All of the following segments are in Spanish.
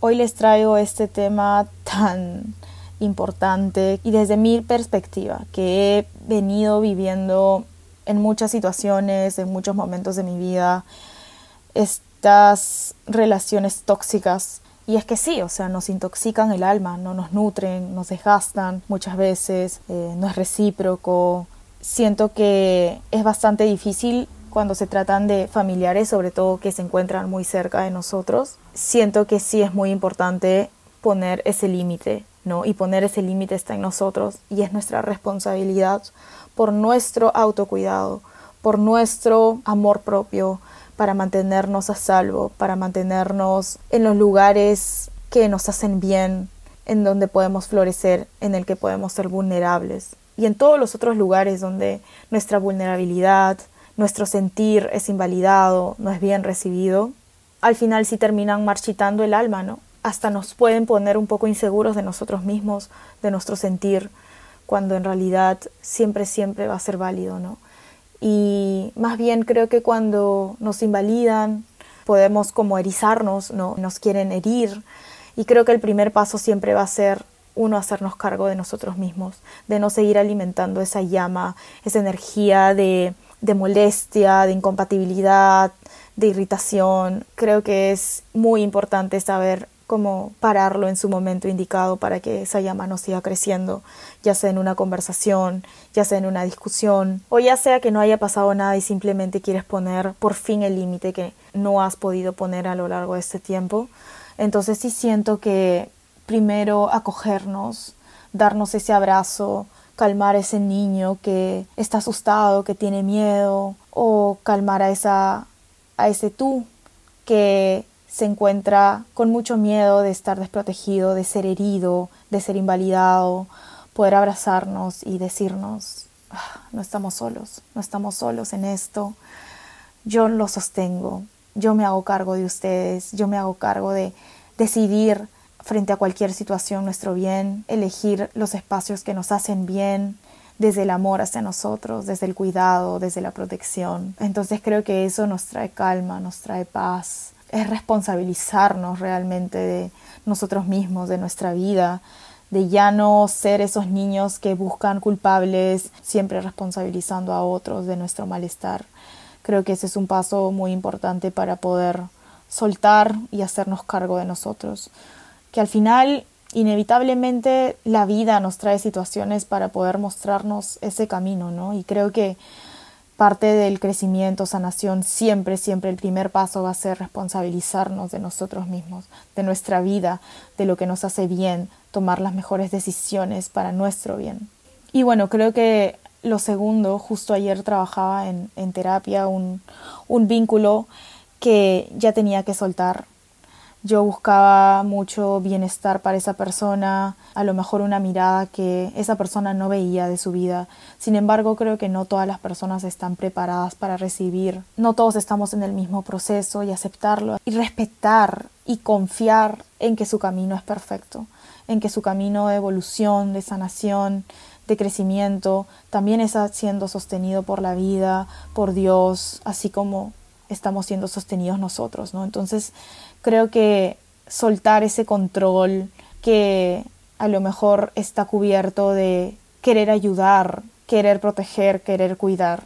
hoy les traigo este tema tan importante y desde mi perspectiva que he venido viviendo en muchas situaciones, en muchos momentos de mi vida, estas relaciones tóxicas. Y es que sí, o sea, nos intoxican el alma, no nos nutren, nos desgastan muchas veces, eh, no es recíproco. Siento que es bastante difícil cuando se tratan de familiares, sobre todo que se encuentran muy cerca de nosotros. Siento que sí es muy importante poner ese límite, ¿no? Y poner ese límite está en nosotros y es nuestra responsabilidad por nuestro autocuidado, por nuestro amor propio, para mantenernos a salvo, para mantenernos en los lugares que nos hacen bien, en donde podemos florecer, en el que podemos ser vulnerables. Y en todos los otros lugares donde nuestra vulnerabilidad, nuestro sentir es invalidado, no es bien recibido, al final sí terminan marchitando el alma, ¿no? Hasta nos pueden poner un poco inseguros de nosotros mismos, de nuestro sentir, cuando en realidad siempre, siempre va a ser válido, ¿no? y más bien creo que cuando nos invalidan podemos como erizarnos, ¿no? nos quieren herir y creo que el primer paso siempre va a ser uno hacernos cargo de nosotros mismos, de no seguir alimentando esa llama, esa energía de, de molestia, de incompatibilidad, de irritación. Creo que es muy importante saber como pararlo en su momento indicado para que esa llama no siga creciendo, ya sea en una conversación, ya sea en una discusión, o ya sea que no haya pasado nada y simplemente quieres poner por fin el límite que no has podido poner a lo largo de este tiempo. Entonces sí siento que primero acogernos, darnos ese abrazo, calmar a ese niño que está asustado, que tiene miedo, o calmar a esa a ese tú que se encuentra con mucho miedo de estar desprotegido, de ser herido, de ser invalidado, poder abrazarnos y decirnos, ah, no estamos solos, no estamos solos en esto, yo lo sostengo, yo me hago cargo de ustedes, yo me hago cargo de decidir frente a cualquier situación nuestro bien, elegir los espacios que nos hacen bien, desde el amor hacia nosotros, desde el cuidado, desde la protección. Entonces creo que eso nos trae calma, nos trae paz, es responsabilizarnos realmente de nosotros mismos, de nuestra vida, de ya no ser esos niños que buscan culpables, siempre responsabilizando a otros de nuestro malestar. Creo que ese es un paso muy importante para poder soltar y hacernos cargo de nosotros. Que al final, inevitablemente, la vida nos trae situaciones para poder mostrarnos ese camino, ¿no? Y creo que parte del crecimiento, sanación, siempre, siempre el primer paso va a ser responsabilizarnos de nosotros mismos, de nuestra vida, de lo que nos hace bien, tomar las mejores decisiones para nuestro bien. Y bueno, creo que lo segundo, justo ayer trabajaba en, terapia un vínculo que ya tenía que soltar yo buscaba mucho bienestar para esa persona, a lo mejor una mirada que esa persona no veía de su vida. Sin embargo, creo que no todas las personas están preparadas para recibir, no todos estamos en el mismo proceso y aceptarlo y respetar y confiar en que su camino es perfecto, en que su camino de evolución, de sanación, de crecimiento, también está siendo sostenido por la vida, por Dios, así como estamos siendo sostenidos nosotros, ¿no? Entonces, creo que soltar ese control que a lo mejor está cubierto de querer ayudar, querer proteger, querer cuidar,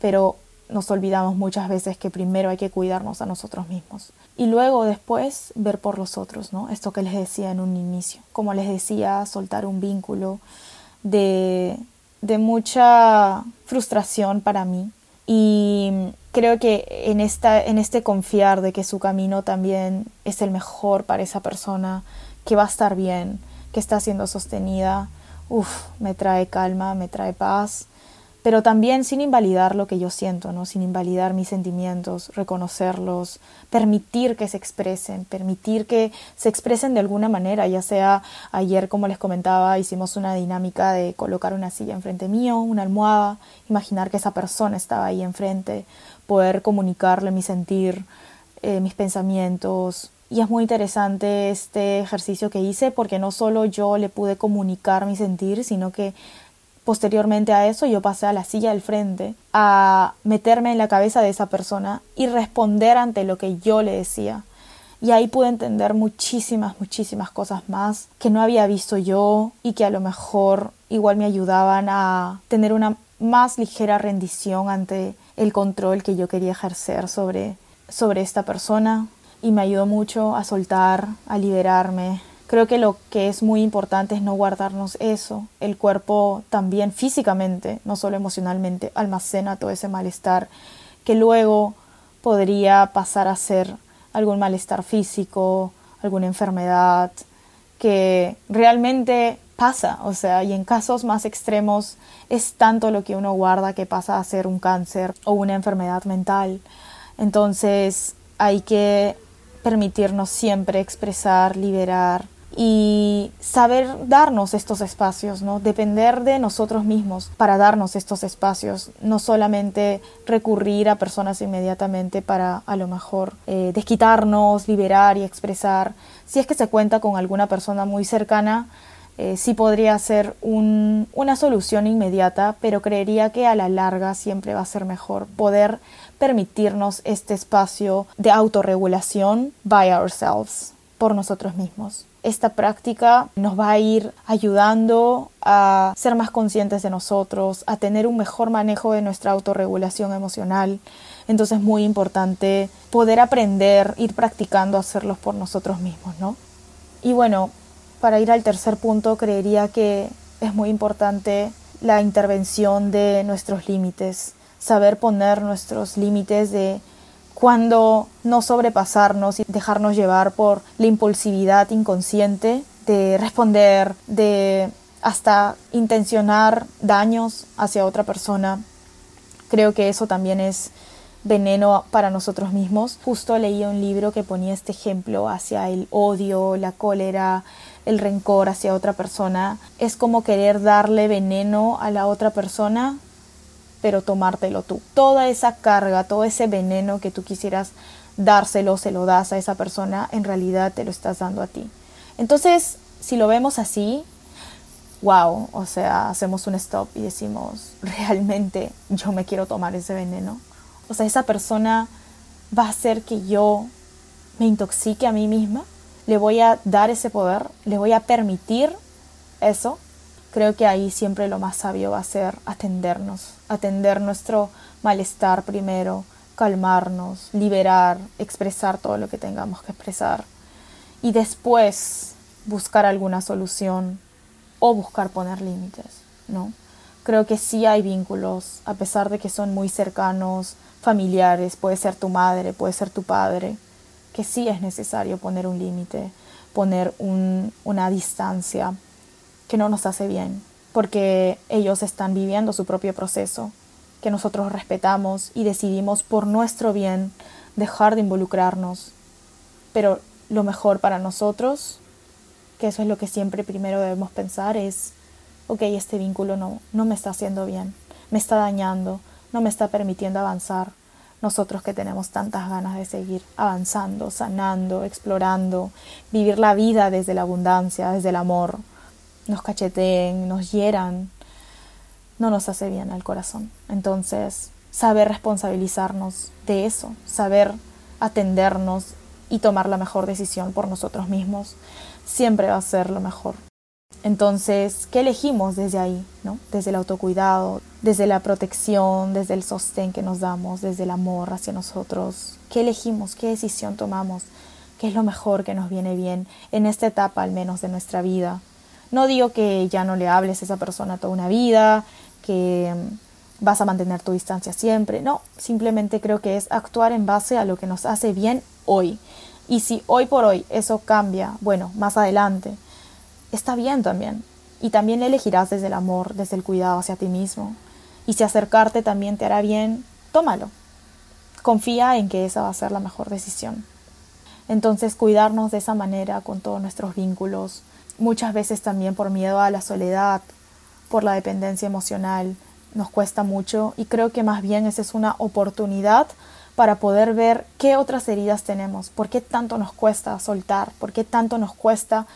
pero nos olvidamos muchas veces que primero hay que cuidarnos a nosotros mismos. Y luego después ver por los otros, ¿no? Esto que les decía en un inicio, como les decía, soltar un vínculo de, de mucha frustración para mí y creo que en, esta, en este confiar de que su camino también es el mejor para esa persona, que va a estar bien, que está siendo sostenida, uff, me trae calma, me trae paz pero también sin invalidar lo que yo siento, ¿no? sin invalidar mis sentimientos, reconocerlos, permitir que se expresen, permitir que se expresen de alguna manera, ya sea ayer, como les comentaba, hicimos una dinámica de colocar una silla enfrente mío, una almohada, imaginar que esa persona estaba ahí enfrente, poder comunicarle mi sentir, eh, mis pensamientos, y es muy interesante este ejercicio que hice porque no solo yo le pude comunicar mi sentir, sino que Posteriormente a eso yo pasé a la silla del frente a meterme en la cabeza de esa persona y responder ante lo que yo le decía. Y ahí pude entender muchísimas, muchísimas cosas más que no había visto yo y que a lo mejor igual me ayudaban a tener una más ligera rendición ante el control que yo quería ejercer sobre, sobre esta persona y me ayudó mucho a soltar, a liberarme. Creo que lo que es muy importante es no guardarnos eso. El cuerpo también físicamente, no solo emocionalmente, almacena todo ese malestar que luego podría pasar a ser algún malestar físico, alguna enfermedad, que realmente pasa, o sea, y en casos más extremos es tanto lo que uno guarda que pasa a ser un cáncer o una enfermedad mental. Entonces hay que permitirnos siempre expresar, liberar y saber darnos estos espacios, ¿no? Depender de nosotros mismos para darnos estos espacios, no solamente recurrir a personas inmediatamente para a lo mejor eh, desquitarnos, liberar y expresar. Si es que se cuenta con alguna persona muy cercana, eh, sí podría ser una solución inmediata, pero creería que a la larga siempre va a ser mejor poder permitirnos este espacio de autorregulación by ourselves, por nosotros mismos. Esta práctica nos va a ir ayudando a ser más conscientes de nosotros, a tener un mejor manejo de nuestra autorregulación emocional. Entonces es muy importante poder aprender, ir practicando hacerlos por nosotros mismos, ¿no? Y bueno, para ir al tercer punto, creería que es muy importante la intervención de nuestros límites, saber poner nuestros límites de cuando no sobrepasarnos y dejarnos llevar por la impulsividad inconsciente de responder, de hasta intencionar daños hacia otra persona. Creo que eso también es veneno para nosotros mismos. Justo leí un libro que ponía este ejemplo hacia el odio, la cólera, el rencor hacia otra persona. Es como querer darle veneno a la otra persona, pero tomártelo tú. Toda esa carga, todo ese veneno que tú quisieras dárselo, se lo das a esa persona, en realidad te lo estás dando a ti. Entonces, si lo vemos así, wow, o sea, hacemos un stop y decimos, realmente yo me quiero tomar ese veneno. O sea, esa persona va a hacer que yo me intoxique a mí misma. Le voy a dar ese poder, le voy a permitir eso. Creo que ahí siempre lo más sabio va a ser atendernos, atender nuestro malestar primero, calmarnos, liberar, expresar todo lo que tengamos que expresar y después buscar alguna solución o buscar poner límites, ¿no? Creo que sí hay vínculos, a pesar de que son muy cercanos, familiares, puede ser tu madre, puede ser tu padre, que sí es necesario poner un límite, poner una distancia que no nos hace bien, porque ellos están viviendo su propio proceso, que nosotros respetamos y decidimos por nuestro bien dejar de involucrarnos. Pero lo mejor para nosotros, que eso es lo que siempre primero debemos pensar, es, ok, este vínculo no, no me está haciendo bien, me está dañando, no me está permitiendo avanzar. Nosotros que tenemos tantas ganas de seguir avanzando, sanando, explorando, vivir la vida desde la abundancia, desde el amor, nos cacheteen, nos hieran, no nos hace bien al corazón. Entonces, saber responsabilizarnos de eso, saber atendernos y tomar la mejor decisión por nosotros mismos, siempre va a ser lo mejor. Entonces, ¿qué elegimos desde ahí? ¿no? Desde el autocuidado, desde la protección, desde el sostén que nos damos, desde el amor hacia nosotros. ¿Qué elegimos? ¿Qué decisión tomamos? ¿Qué es lo mejor que nos viene bien en esta etapa al menos de nuestra vida? No digo que ya no le hables a esa persona toda una vida, que mm, vas a mantener tu distancia siempre. No, simplemente creo que es actuar en base a lo que nos hace bien hoy. Y si hoy por hoy eso cambia, bueno, más adelante, está bien también. Y también elegirás desde el amor, desde el cuidado hacia ti mismo. Y si acercarte también te hará bien, tómalo. Confía en que esa va a ser la mejor decisión. Entonces cuidarnos de esa manera con todos nuestros vínculos, muchas veces también por miedo a la soledad, por la dependencia emocional, nos cuesta mucho y creo que más bien esa es una oportunidad para poder ver qué otras heridas tenemos, por qué tanto nos cuesta soltar, por qué tanto nos cuesta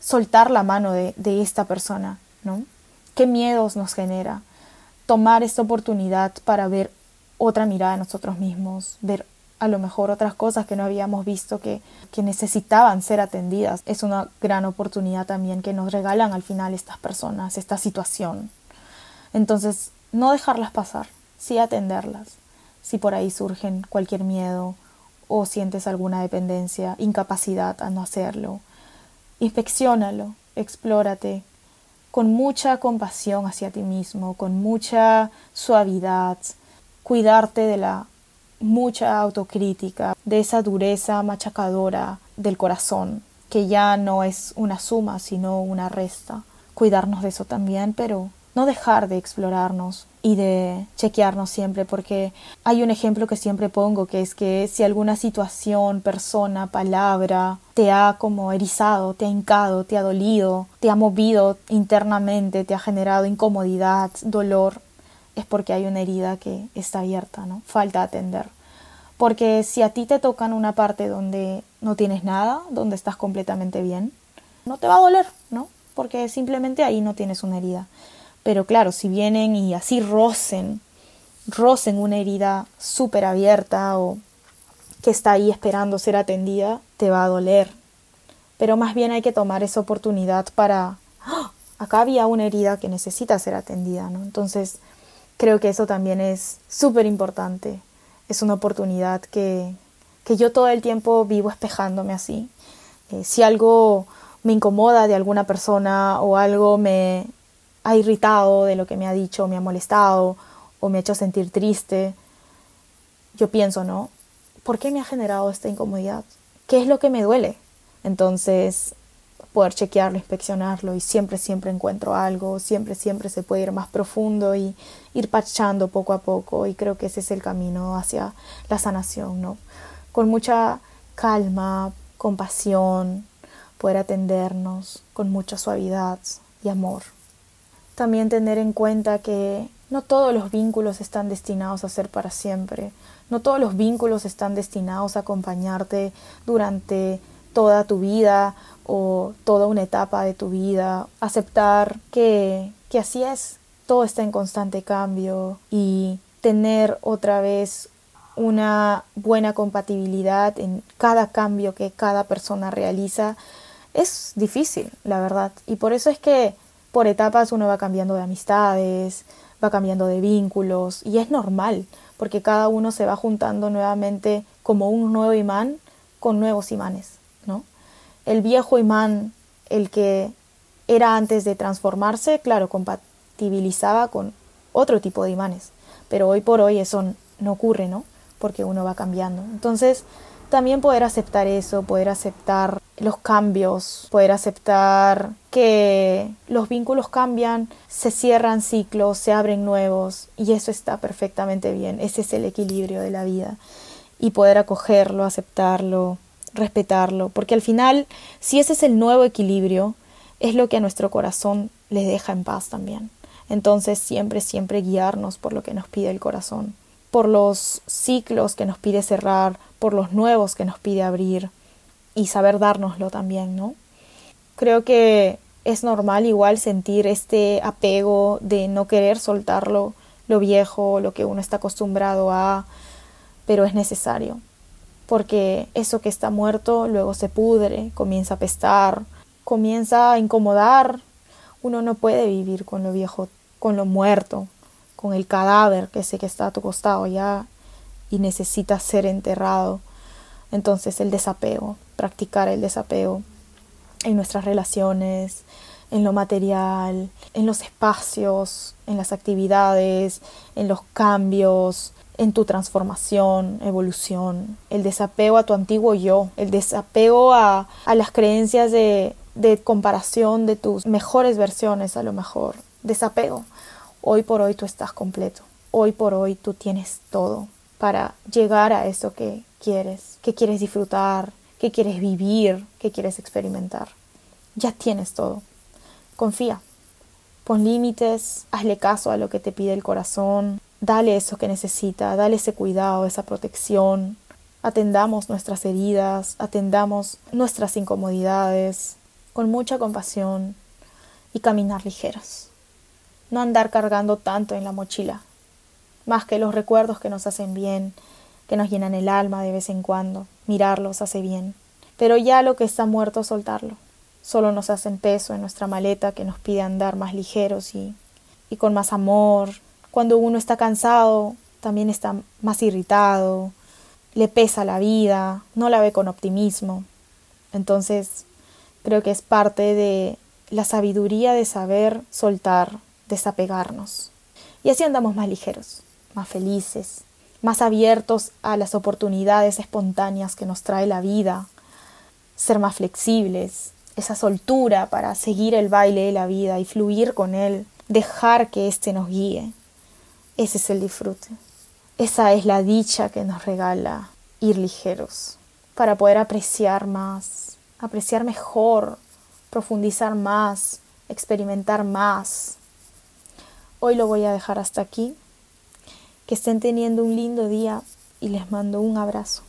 soltar la mano de, esta persona, ¿no? ¿Qué miedos nos genera? Tomar esta oportunidad para ver otra mirada de nosotros mismos, ver a lo mejor otras cosas que no habíamos visto que, que necesitaban ser atendidas. Es una gran oportunidad también que nos regalan al final estas personas, esta situación. Entonces, no dejarlas pasar, sí atenderlas. Si por ahí surgen cualquier miedo o sientes alguna dependencia, incapacidad a no hacerlo, inspeccionalo, explórate, con mucha compasión hacia ti mismo, con mucha suavidad, cuidarte de la mucha autocrítica, de esa dureza machacadora del corazón, que ya no es una suma, sino una resta. Cuidarnos de eso también, pero no dejar de explorarnos y de chequearnos siempre, porque hay un ejemplo que siempre pongo, que es que si alguna situación, persona, palabra te ha como erizado, te ha hincado, te ha dolido, te ha movido internamente, te ha generado incomodidad, dolor, es porque hay una herida que está abierta, ¿no? Falta atender. Porque si a ti te tocan una parte donde no tienes nada, donde estás completamente bien, no te va a doler, ¿no? Porque simplemente ahí no tienes una herida. Pero claro, si vienen y así rocen, rocen una herida súper abierta o que está ahí esperando ser atendida, te va a doler. Pero más bien hay que tomar esa oportunidad para, ¡ah! acá había una herida que necesita ser atendida, ¿no? Entonces, creo que eso también es súper importante. Es una oportunidad que, que, yo todo el tiempo vivo espejándome así. Eh, si algo me incomoda de alguna persona o algo me ha irritado de lo que me ha dicho, me ha molestado o me ha hecho sentir triste, yo pienso, ¿no? ¿Por qué me ha generado esta incomodidad? ¿Qué es lo que me duele? Entonces, poder chequearlo, inspeccionarlo y siempre, siempre encuentro algo, siempre, siempre se puede ir más profundo y ir pachando poco a poco y creo que ese es el camino hacia la sanación, ¿no? Con mucha calma, compasión, poder atendernos con mucha suavidad y amor. También tener en cuenta que no todos los vínculos están destinados a ser para siempre, no todos los vínculos están destinados a acompañarte durante toda tu vida o toda una etapa de tu vida, aceptar que, que así es, todo está en constante cambio y tener otra vez una buena compatibilidad en cada cambio que cada persona realiza es difícil, la verdad. Y por eso es que por etapas uno va cambiando de amistades, va cambiando de vínculos y es normal, porque cada uno se va juntando nuevamente como un nuevo imán con nuevos imanes. El viejo imán, el que era antes de transformarse, claro, compatibilizaba con otro tipo de imanes, pero hoy por hoy eso no ocurre, ¿no? Porque uno va cambiando. Entonces, también poder aceptar eso, poder aceptar los cambios, poder aceptar que los vínculos cambian, se cierran ciclos, se abren nuevos y eso está perfectamente bien, ese es el equilibrio de la vida y poder acogerlo, aceptarlo, respetarlo, porque al final, si ese es el nuevo equilibrio, es lo que a nuestro corazón le deja en paz también. Entonces siempre, siempre guiarnos por lo que nos pide el corazón, por los ciclos que nos pide cerrar, por los nuevos que nos pide abrir y saber dárnoslo también, ¿no? Creo que es normal igual sentir este apego de no querer soltarlo, lo viejo, lo que uno está acostumbrado a, pero es necesario porque eso que está muerto luego se pudre, comienza a pestar, comienza a incomodar. Uno no puede vivir con lo viejo, con lo muerto, con el cadáver que sé que está a tu costado ya y necesita ser enterrado. Entonces el desapego, practicar el desapego en nuestras relaciones, en lo material, en los espacios, en las actividades, en los cambios, en tu transformación, evolución, el desapego a tu antiguo yo, el desapego a, a las creencias de, de comparación de tus mejores versiones a lo mejor, desapego. Hoy por hoy tú estás completo, hoy por hoy tú tienes todo para llegar a eso que quieres, que quieres disfrutar, que quieres vivir, que quieres experimentar. Ya tienes todo. Confía. Pon límites, hazle caso a lo que te pide el corazón, dale eso que necesita, dale ese cuidado, esa protección. Atendamos nuestras heridas, atendamos nuestras incomodidades con mucha compasión y caminar ligeros. No andar cargando tanto en la mochila, más que los recuerdos que nos hacen bien, que nos llenan el alma de vez en cuando. Mirarlos hace bien. Pero ya lo que está muerto, soltarlo. Solo nos hacen peso en nuestra maleta que nos pide andar más ligeros y, y con más amor. Cuando uno está cansado, también está más irritado, le pesa la vida, no la ve con optimismo. Entonces, creo que es parte de la sabiduría de saber soltar, desapegarnos. Y así andamos más ligeros, más felices, más abiertos a las oportunidades espontáneas que nos trae la vida, ser más flexibles, esa soltura para seguir el baile de la vida y fluir con él, dejar que éste nos guíe. Ese es el disfrute. Esa es la dicha que nos regala ir ligeros, para poder apreciar más, apreciar mejor, profundizar más, experimentar más. Hoy lo voy a dejar hasta aquí. Que estén teniendo un lindo día y les mando un abrazo.